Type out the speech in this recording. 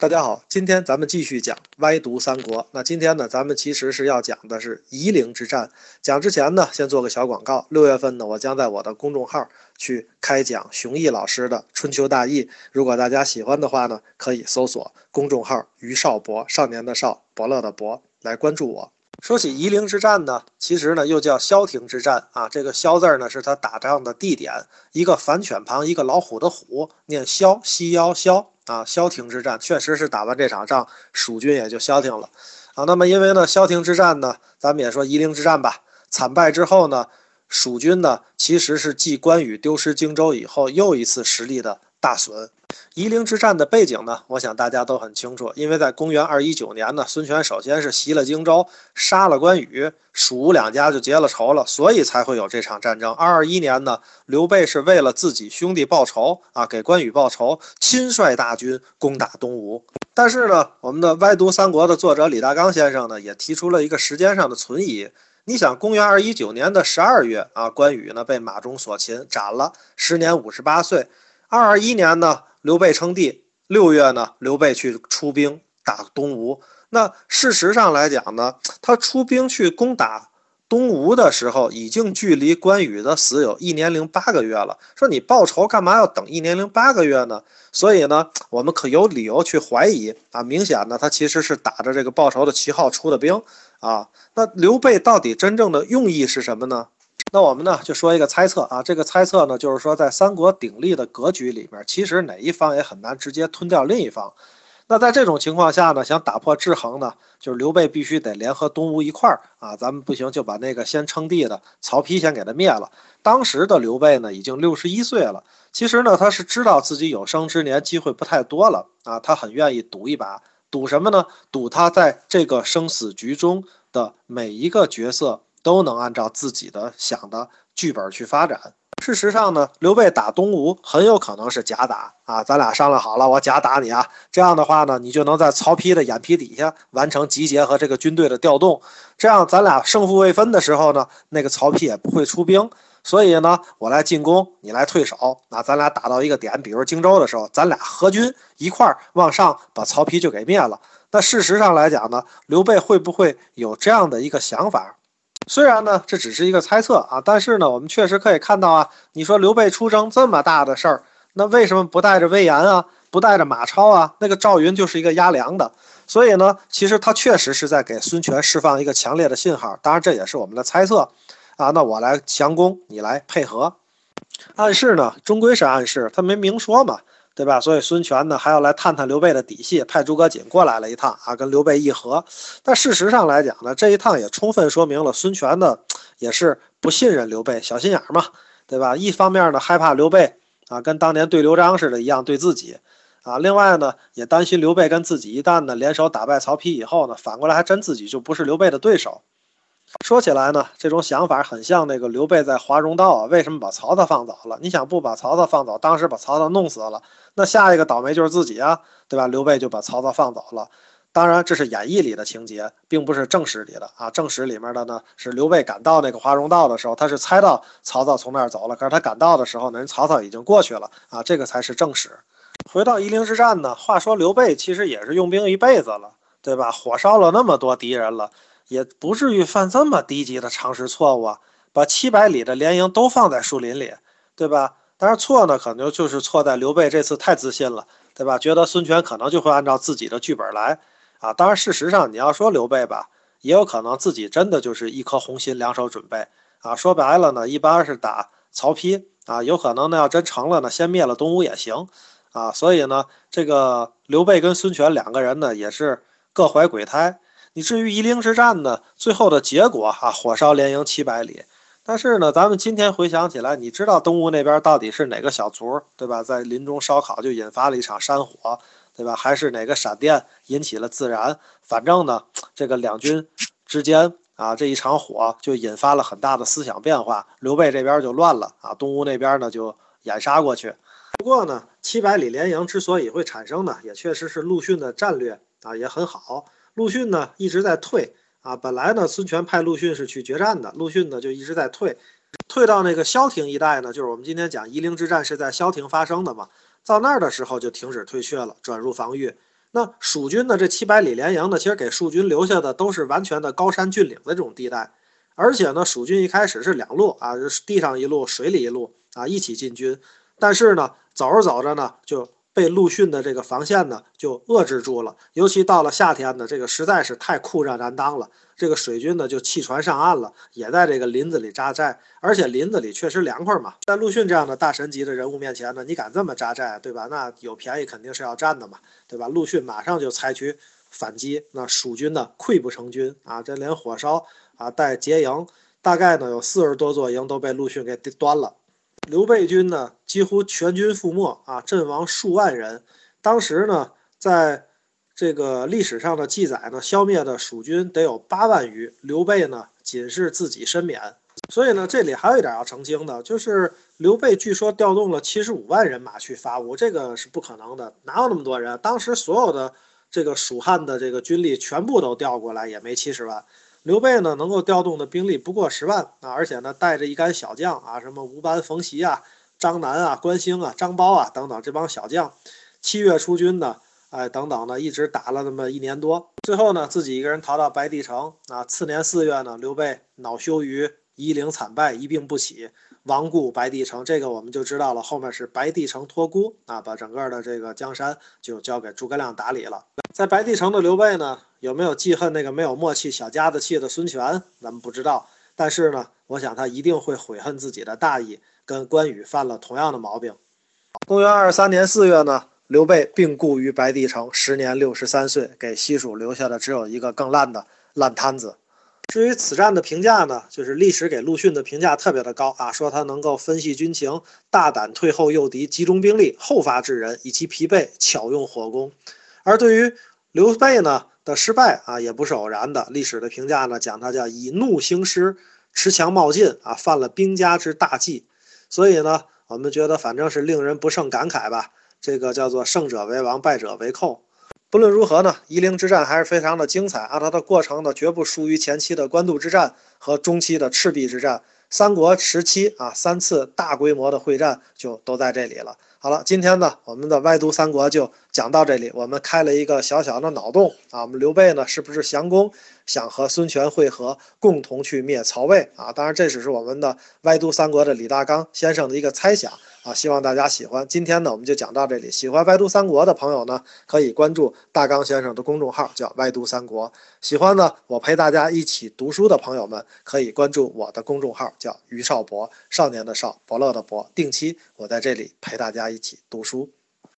大家好，今天咱们继续讲歪读三国。那今天呢，咱们其实是要讲的是夷陵之战。讲之前呢，先做个小广告。六月份呢，我将在我的公众号去开讲熊毅老师的《春秋大义》。如果大家喜欢的话呢，可以搜索公众号“于少博”，少年的少，伯乐的伯，来关注我。说起夷陵之战呢，其实呢又叫萧亭之战啊。这个萧字呢是他打仗的地点，一个反犬旁，一个老虎的虎，念萧，西腰萧。啊，萧亭之战确实是打完这场仗，蜀军也就消停了。啊，那么因为呢，萧亭之战呢，咱们也说夷陵之战吧，惨败之后呢，蜀军呢其实是继关羽丢失荆州以后，又一次实力的大损。夷陵之战的背景呢，我想大家都很清楚，因为在公元二一九年呢，孙权首先是袭了荆州，杀了关羽，蜀吴两家就结了仇了，所以才会有这场战争。二二一年呢，刘备是为了自己兄弟报仇啊，给关羽报仇，亲率大军攻打东吴。但是呢，我们的歪读三国的作者李大刚先生呢，也提出了一个时间上的存疑。你想，公元二一九年的十二月啊，关羽呢被马中所擒，斩了，时年五十八岁。二二一年呢？刘备称帝，六月呢，刘备去出兵打东吴。那事实上来讲呢，他出兵去攻打东吴的时候，已经距离关羽的死有一年零八个月了。说你报仇干嘛要等一年零八个月呢？所以呢，我们可有理由去怀疑啊，明显呢，他其实是打着这个报仇的旗号出的兵啊。那刘备到底真正的用意是什么呢？那我们呢就说一个猜测啊，这个猜测呢就是说，在三国鼎立的格局里面，其实哪一方也很难直接吞掉另一方。那在这种情况下呢，想打破制衡呢，就是刘备必须得联合东吴一块儿啊，咱们不行就把那个先称帝的曹丕先给他灭了。当时的刘备呢已经六十一岁了，其实呢他是知道自己有生之年机会不太多了啊，他很愿意赌一把，赌什么呢？赌他在这个生死局中的每一个角色。都能按照自己的想的剧本去发展。事实上呢，刘备打东吴很有可能是假打啊，咱俩商量好了，我假打你啊。这样的话呢，你就能在曹丕的眼皮底下完成集结和这个军队的调动。这样咱俩胜负未分的时候呢，那个曹丕也不会出兵。所以呢，我来进攻，你来退守。那咱俩打到一个点，比如荆州的时候，咱俩合军一块儿往上把曹丕就给灭了。那事实上来讲呢，刘备会不会有这样的一个想法？虽然呢，这只是一个猜测啊，但是呢，我们确实可以看到啊，你说刘备出征这么大的事儿，那为什么不带着魏延啊，不带着马超啊？那个赵云就是一个压粮的，所以呢，其实他确实是在给孙权释放一个强烈的信号。当然，这也是我们的猜测啊。那我来强攻，你来配合，暗示呢，终归是暗示，他没明说嘛。对吧？所以孙权呢还要来探探刘备的底细，派诸葛瑾过来了一趟啊，跟刘备议和。但事实上来讲呢，这一趟也充分说明了孙权呢也是不信任刘备，小心眼嘛，对吧？一方面呢害怕刘备啊跟当年对刘璋似的一样对自己啊，另外呢也担心刘备跟自己一旦呢联手打败曹丕以后呢，反过来还真自己就不是刘备的对手。说起来呢，这种想法很像那个刘备在华容道啊，为什么把曹操放走了？你想不把曹操放走，当时把曹操弄死了，那下一个倒霉就是自己啊，对吧？刘备就把曹操放走了。当然，这是演义里的情节，并不是正史里的啊。正史里面的呢，是刘备赶到那个华容道的时候，他是猜到曹操从那儿走了，可是他赶到的时候呢，人曹操已经过去了啊，这个才是正史。回到夷陵之战呢，话说刘备其实也是用兵一辈子了，对吧？火烧了那么多敌人了。也不至于犯这么低级的常识错误啊！把七百里的连营都放在树林里，对吧？但是错呢，可能就是错在刘备这次太自信了，对吧？觉得孙权可能就会按照自己的剧本来啊！当然，事实上你要说刘备吧，也有可能自己真的就是一颗红心，两手准备啊！说白了呢，一般是打曹丕啊，有可能呢要真成了呢，先灭了东吴也行啊！所以呢，这个刘备跟孙权两个人呢，也是各怀鬼胎。你至于夷陵之战呢？最后的结果啊，火烧连营七百里。但是呢，咱们今天回想起来，你知道东吴那边到底是哪个小卒，对吧？在林中烧烤就引发了一场山火，对吧？还是哪个闪电引起了自燃？反正呢，这个两军之间啊，这一场火就引发了很大的思想变化。刘备这边就乱了啊，东吴那边呢就掩杀过去。不过呢，七百里连营之所以会产生呢，也确实是陆逊的战略啊，也很好。陆逊呢一直在退啊，本来呢孙权派陆逊是去决战的，陆逊呢就一直在退，退到那个萧亭一带呢，就是我们今天讲夷陵之战是在萧亭发生的嘛，到那儿的时候就停止退却了，转入防御。那蜀军的这七百里连营呢，其实给蜀军留下的都是完全的高山峻岭的这种地带，而且呢，蜀军一开始是两路啊，地上一路，水里一路啊，一起进军。但是呢，走着走着呢，就被陆逊的这个防线呢就遏制住了。尤其到了夏天呢，这个实在是太酷热难当了。这个水军呢就弃船上岸了，也在这个林子里扎寨。而且林子里确实凉快嘛。在陆逊这样的大神级的人物面前呢，你敢这么扎寨，对吧？那有便宜肯定是要占的嘛，对吧？陆逊马上就采取反击，那蜀军呢溃不成军啊！这连火烧啊带劫营，大概呢有四十多座营都被陆逊给端了。刘备军呢，几乎全军覆没啊，阵亡数万人。当时呢，在这个历史上的记载呢，消灭的蜀军得有八万余，刘备呢仅是自己身免。所以呢，这里还有一点要澄清的，就是刘备据说调动了七十五万人马去伐吴，这个是不可能的，哪有那么多人？当时所有的这个蜀汉的这个军力全部都调过来，也没七十万。刘备呢，能够调动的兵力不过十万啊，而且呢，带着一干小将啊，什么吴班、冯习啊、张南啊、关兴啊、张苞啊等等这帮小将，七月出军呢，哎，等等呢，一直打了那么一年多，最后呢，自己一个人逃到白帝城啊。次年四月呢，刘备恼羞于夷陵惨败，一病不起。亡故白帝城，这个我们就知道了。后面是白帝城托孤啊，把整个的这个江山就交给诸葛亮打理了。在白帝城的刘备呢，有没有记恨那个没有默契、小家子气的孙权？咱们不知道。但是呢，我想他一定会悔恨自己的大意，跟关羽犯了同样的毛病。公元二三年四月呢，刘备病故于白帝城，时年六十三岁，给西蜀留下的只有一个更烂的烂摊子。至于此战的评价呢，就是历史给陆逊的评价特别的高啊，说他能够分析军情，大胆退后诱敌，集中兵力，后发制人，以其疲惫巧用火攻。而对于刘备呢的失败啊，也不是偶然的。历史的评价呢，讲他叫以怒兴师，持强冒进啊，犯了兵家之大忌。所以呢，我们觉得反正是令人不胜感慨吧。这个叫做胜者为王，败者为寇。不论如何呢，夷陵之战还是非常的精彩啊！它的过程呢，绝不输于前期的官渡之战和中期的赤壁之战。三国时期啊，三次大规模的会战就都在这里了。好了，今天呢，我们的歪读三国就讲到这里。我们开了一个小小的脑洞啊，我们刘备呢，是不是降公，想和孙权会合，共同去灭曹魏啊？当然，这只是我们的歪读三国的李大刚先生的一个猜想啊，希望大家喜欢。今天呢，我们就讲到这里。喜欢歪读三国的朋友呢，可以关注大刚先生的公众号，叫歪读三国。喜欢呢，我陪大家一起读书的朋友们，可以关注我的公众号，叫于少博，少年的少，伯乐的伯。定期我在这里陪大家一起读书。